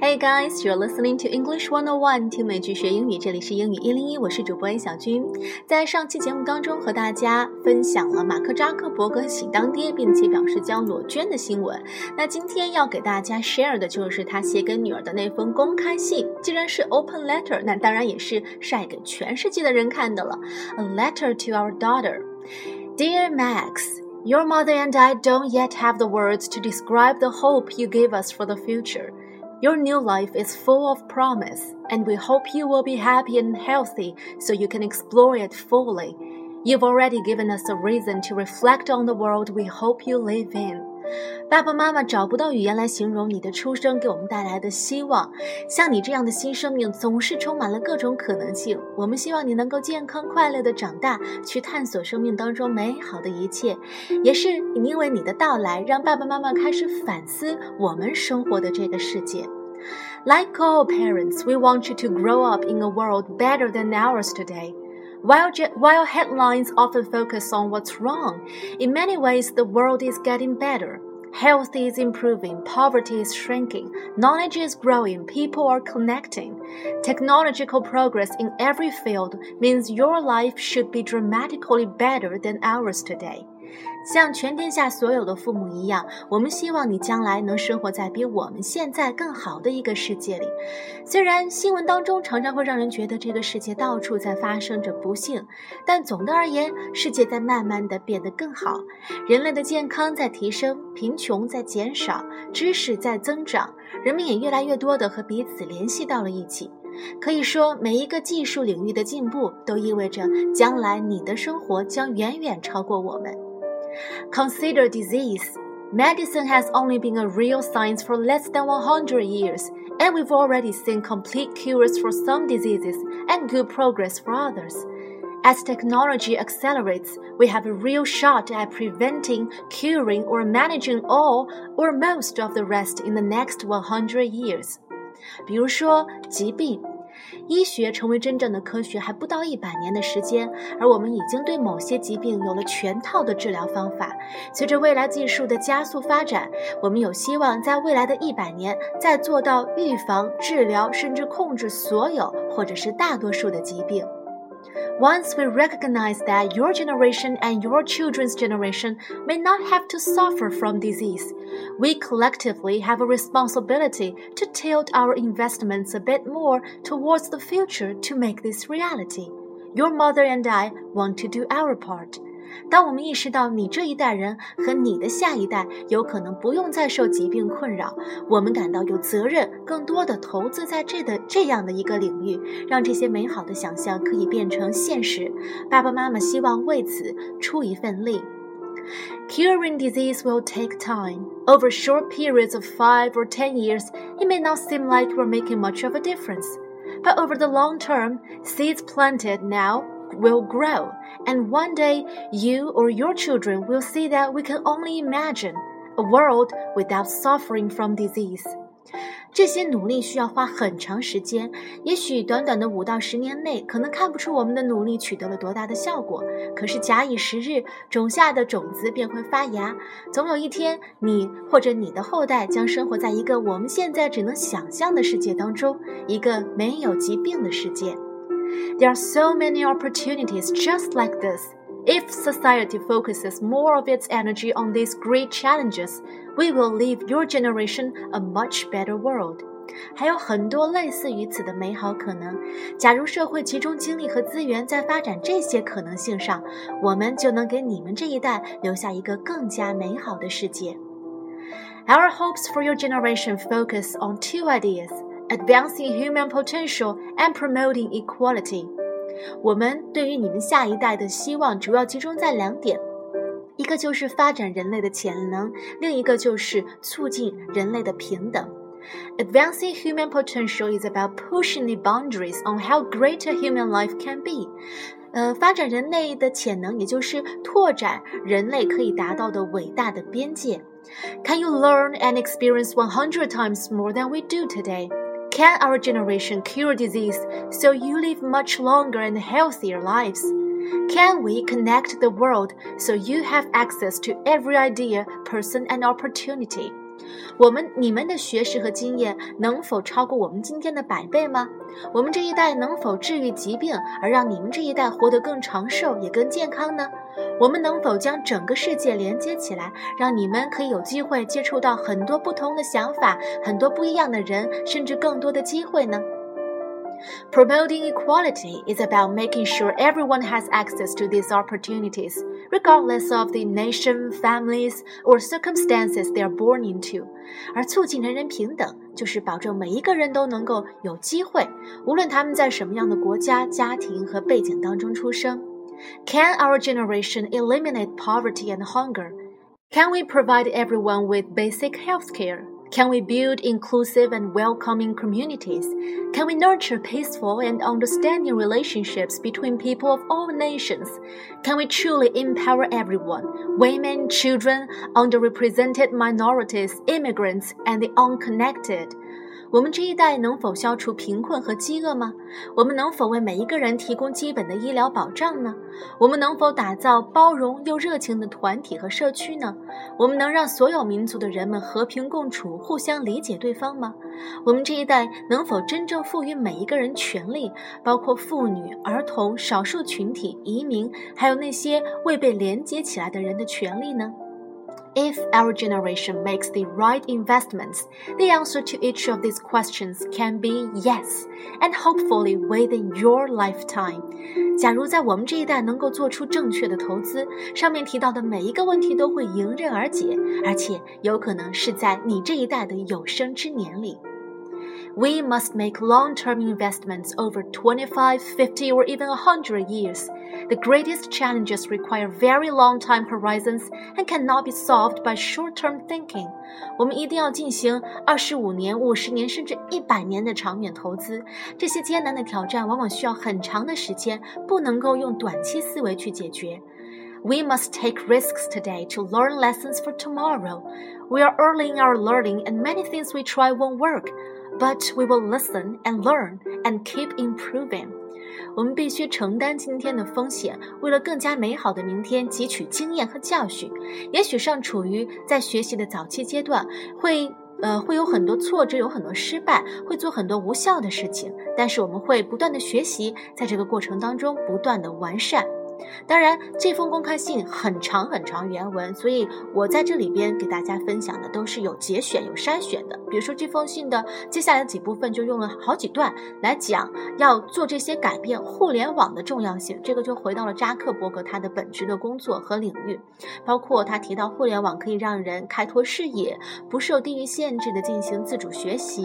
Hey guys, you're listening to English One On One，听美剧学英语。这里是英语一零一，我是主播 A 小军。在上期节目当中，和大家分享了马克扎克伯格喜当爹，并且表示将裸捐的新闻。那今天要给大家 share 的就是他写给女儿的那封公开信。既然是 open letter，那当然也是晒给全世界的人看的了。A letter to our daughter, dear Max. Your mother and I don't yet have the words to describe the hope you give us for the future. Your new life is full of promise, and we hope you will be happy and healthy so you can explore it fully. You've already given us a reason to reflect on the world we hope you live in. 爸爸妈妈找不到语言来形容你的出生给我们带来的希望。像你这样的新生命总是充满了各种可能性。我们希望你能够健康快乐的长大，去探索生命当中美好的一切。也是因为你的到来，让爸爸妈妈开始反思我们生活的这个世界。Like all parents, we want you to grow up in a world better than ours today. While, while headlines often focus on what's wrong, in many ways the world is getting better. Health is improving, poverty is shrinking, knowledge is growing, people are connecting. Technological progress in every field means your life should be dramatically better than ours today. 像全天下所有的父母一样，我们希望你将来能生活在比我们现在更好的一个世界里。虽然新闻当中常常会让人觉得这个世界到处在发生着不幸，但总的而言，世界在慢慢的变得更好，人类的健康在提升，贫穷在减少，知识在增长，人们也越来越多的和彼此联系到了一起。可以说，每一个技术领域的进步都意味着将来你的生活将远远超过我们。Consider disease. Medicine has only been a real science for less than 100 years, and we've already seen complete cures for some diseases and good progress for others. As technology accelerates, we have a real shot at preventing, curing, or managing all or most of the rest in the next 100 years. 比如说疾病， 医学成为真正的科学还不到一百年的时间，而我们已经对某些疾病有了全套的治疗方法。随着未来技术的加速发展，我们有希望在未来的一百年再做到预防、治疗，甚至控制所有或者是大多数的疾病。Once we recognize that your generation and your children's generation may not have to suffer from disease, we collectively have a responsibility to tilt our investments a bit more towards the future to make this reality. Your mother and I want to do our part. 当我们意识到你这一代人和你的下一代有可能不用再受疾病困扰，我们感到有责任更多的投资在这的这样的一个领域，让这些美好的想象可以变成现实。爸爸妈妈希望为此出一份力。Curing disease will take time. Over short periods of five or ten years, it may not seem like we're making much of a difference. But over the long term, seeds planted now will grow, and one day you or your children will see that we can only imagine a world without suffering from disease. 这些努力需要花很长时间，也许短短的五到十年内，可能看不出我们的努力取得了多大的效果。可是假以时日，种下的种子便会发芽，总有一天，你或者你的后代将生活在一个我们现在只能想象的世界当中，一个没有疾病的世界。There are so many opportunities just like this. If society focuses more of its energy on these great challenges, we will leave your generation a much better world. 还有很多类似于此的美好可能。假如社会集中精力和资源在发展这些可能性上，我们就能给你们这一代留下一个更加美好的世界。Our hopes for your generation focus on two ideas advancing human potential and promoting equality。我们对于你们下一代的希望主要集中在两点，一个就是发展人类的潜能，另一个就是促进人类的平等。Advancing human potential is about pushing the boundaries on how great a human life can be。呃，发展人类的潜能，也就是拓展人类可以达到的伟大的边界。Can you learn and experience 100 times more than we do today? Can our generation cure disease so you live much longer and healthier lives? Can we connect the world so you have access to every idea, person, and opportunity? 我们你们的学识和经验能否超过我们今天的百倍吗？我们这一代能否治愈疾病，而让你们这一代活得更长寿也更健康呢？ 我们能否将整个世界连接起来，让你们可以有机会接触到很多不同的想法、很多不一样的人，甚至更多的机会呢？Promoting equality is about making sure everyone has access to these opportunities, regardless of the nation, families, or circumstances they are born into. 而促进人人平等，就是保证每一个人都能够有机会，无论他们在什么样的国家、家庭和背景当中出生。Can our generation eliminate poverty and hunger? Can we provide everyone with basic health care? Can we build inclusive and welcoming communities? Can we nurture peaceful and understanding relationships between people of all nations? Can we truly empower everyone women, children, underrepresented minorities, immigrants, and the unconnected? 我们这一代能否消除贫困和饥饿吗？我们能否为每一个人提供基本的医疗保障呢？我们能否打造包容又热情的团体和社区呢？我们能让所有民族的人们和平共处、互相理解对方吗？我们这一代能否真正赋予每一个人权利，包括妇女、儿童、少数群体、移民，还有那些未被连接起来的人的权利呢 ？If our generation makes the right investments, the answer to each of these questions can be yes, and hopefully within your lifetime. 假如在我们这一代能够做出正确的投资，上面提到的每一个问题都会迎刃而解，而且有可能是在你这一代的有生之年里。 We must make long-term investments over 25, 50, or even 100 years. The greatest challenges require very long time horizons and cannot be solved by short-term thinking. 我们一定要进行二十五年、五十年甚至一百年的长远投资。这些艰难的挑战往往需要很长的时间，不能够用短期思维去解决。We must take risks today to learn lessons for tomorrow. We are early in our learning, and many things we try won't work. But we will listen and learn and keep improving. 我们必须承担今天的风险，为了更加美好的明天汲取经验和教训。也许尚处于在学习的早期阶段，会呃会有很多挫折，有很多失败，会做很多无效的事情。但是我们会不断的学习，在这个过程当中不断的完善。当然，这封公开信很长很长原文，所以我在这里边给大家分享的都是有节选、有筛选的。比如说这封信的接下来的几部分就用了好几段来讲要做这些改变，互联网的重要性。这个就回到了扎克伯格他的本职的工作和领域，包括他提到互联网可以让人开拓视野，不受地域限制的进行自主学习，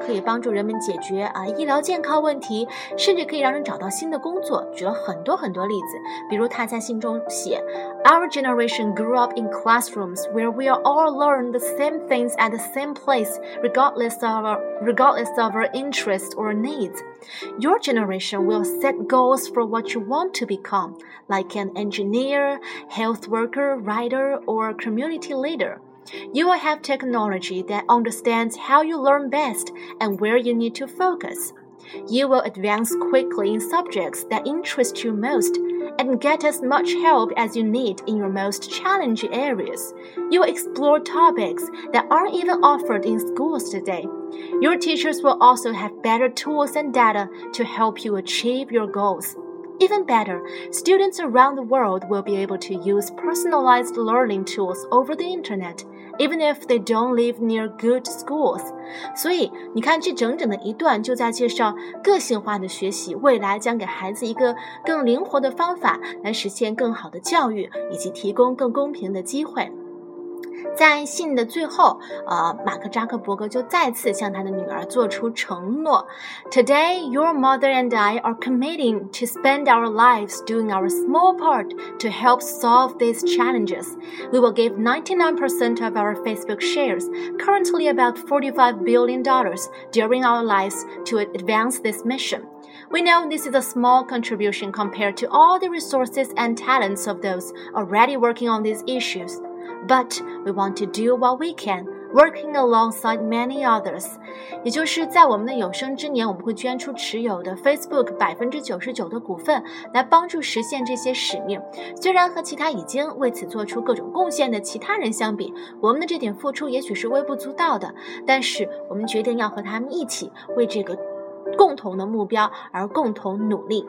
可以帮助人们解决啊医疗健康问题，甚至可以让人找到新的工作。举了很多很多例子。比如他在信中写，Our generation grew up in classrooms where we all learn the same things at the same place, regardless of our, regardless of our interests or needs. Your generation will set goals for what you want to become, like an engineer, health worker, writer, or community leader. You will have technology that understands how you learn best and where you need to focus. You will advance quickly in subjects that interest you most and get as much help as you need in your most challenging areas. You will explore topics that aren't even offered in schools today. Your teachers will also have better tools and data to help you achieve your goals. Even better, students around the world will be able to use personalized learning tools over the internet even if they don't live near good schools。所以你看，这整整的一段就在介绍个性化的学习，未来将给孩子一个更灵活的方法来实现更好的教育，以及提供更公平的机会。在信的最后，呃，马克扎克伯格就再次向他的女儿做出承诺：Today, your mother and I are committing to spend our lives doing our small part to help solve these challenges. We will give 99% of our Facebook shares, currently about $45 billion, during our lives to advance this mission. We know this is a small contribution compared to all the resources and talents of those already working on these issues. But we want to do what we can, working alongside many others。也就是在我们的有生之年，我们会捐出持有的 Facebook 百分之九十九的股份，来帮助实现这些使命。虽然和其他已经为此做出各种贡献的其他人相比，我们的这点付出也许是微不足道的，但是我们决定要和他们一起为这个共同的目标而共同努力。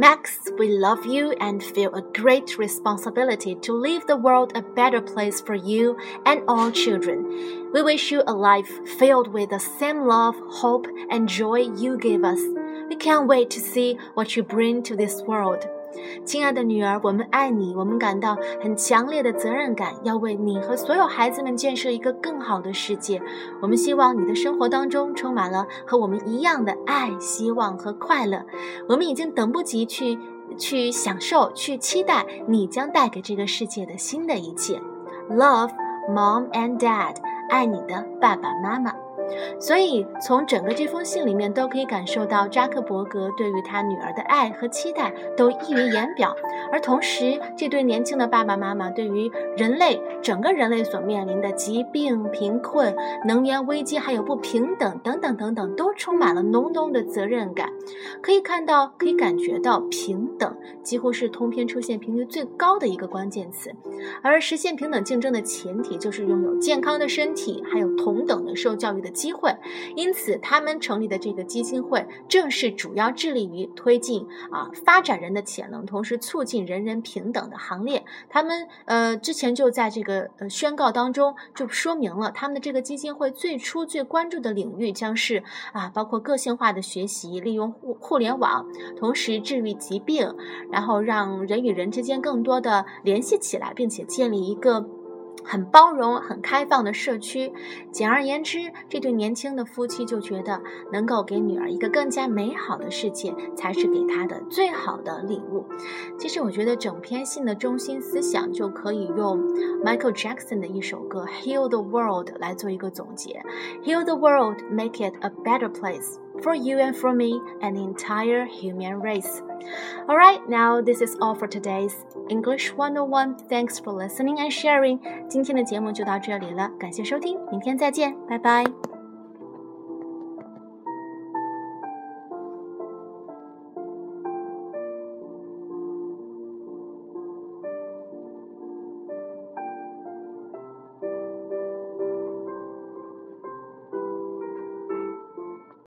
Max, we love you and feel a great responsibility to leave the world a better place for you and all children. We wish you a life filled with the same love, hope, and joy you gave us. We can't wait to see what you bring to this world. 亲爱的女儿，我们爱你，我们感到很强烈的责任感，要为你和所有孩子们建设一个更好的世界。我们希望你的生活当中充满了和我们一样的爱、希望和快乐。我们已经等不及去去享受、去期待你将带给这个世界的新的一切。Love, mom and dad，爱你的爸爸妈妈。所以，从整个这封信里面都可以感受到扎克伯格对于他女儿的爱和期待都溢于言表。而同时，这对年轻的爸爸妈妈对于人类整个人类所面临的疾病、贫困、能源危机，还有不平等等等等等，都充满了浓浓的责任感。可以看到，可以感觉到，平等几乎是通篇出现频率最高的一个关键词。而实现平等竞争的前提，就是拥有健康的身体，还有同等的受教育的。机会，因此他们成立的这个基金会正是主要致力于推进啊发展人的潜能，同时促进人人平等的行列。他们呃之前就在这个呃宣告当中就说明了，他们的这个基金会最初最关注的领域将是啊包括个性化的学习，利用互互联网，同时治愈疾病，然后让人与人之间更多的联系起来，并且建立一个。很包容、很开放的社区。简而言之，这对年轻的夫妻就觉得，能够给女儿一个更加美好的世界，才是给她的最好的礼物。其实，我觉得整篇信的中心思想就可以用 Michael Jackson 的一首歌《Heal the World》来做一个总结：Heal the world, make it a better place for you and for me and the entire human race. Alright, now this is all for today's English 101. Thanks for listening and sharing. 今天的节目就到这里了，感谢收听，明天再见，拜拜。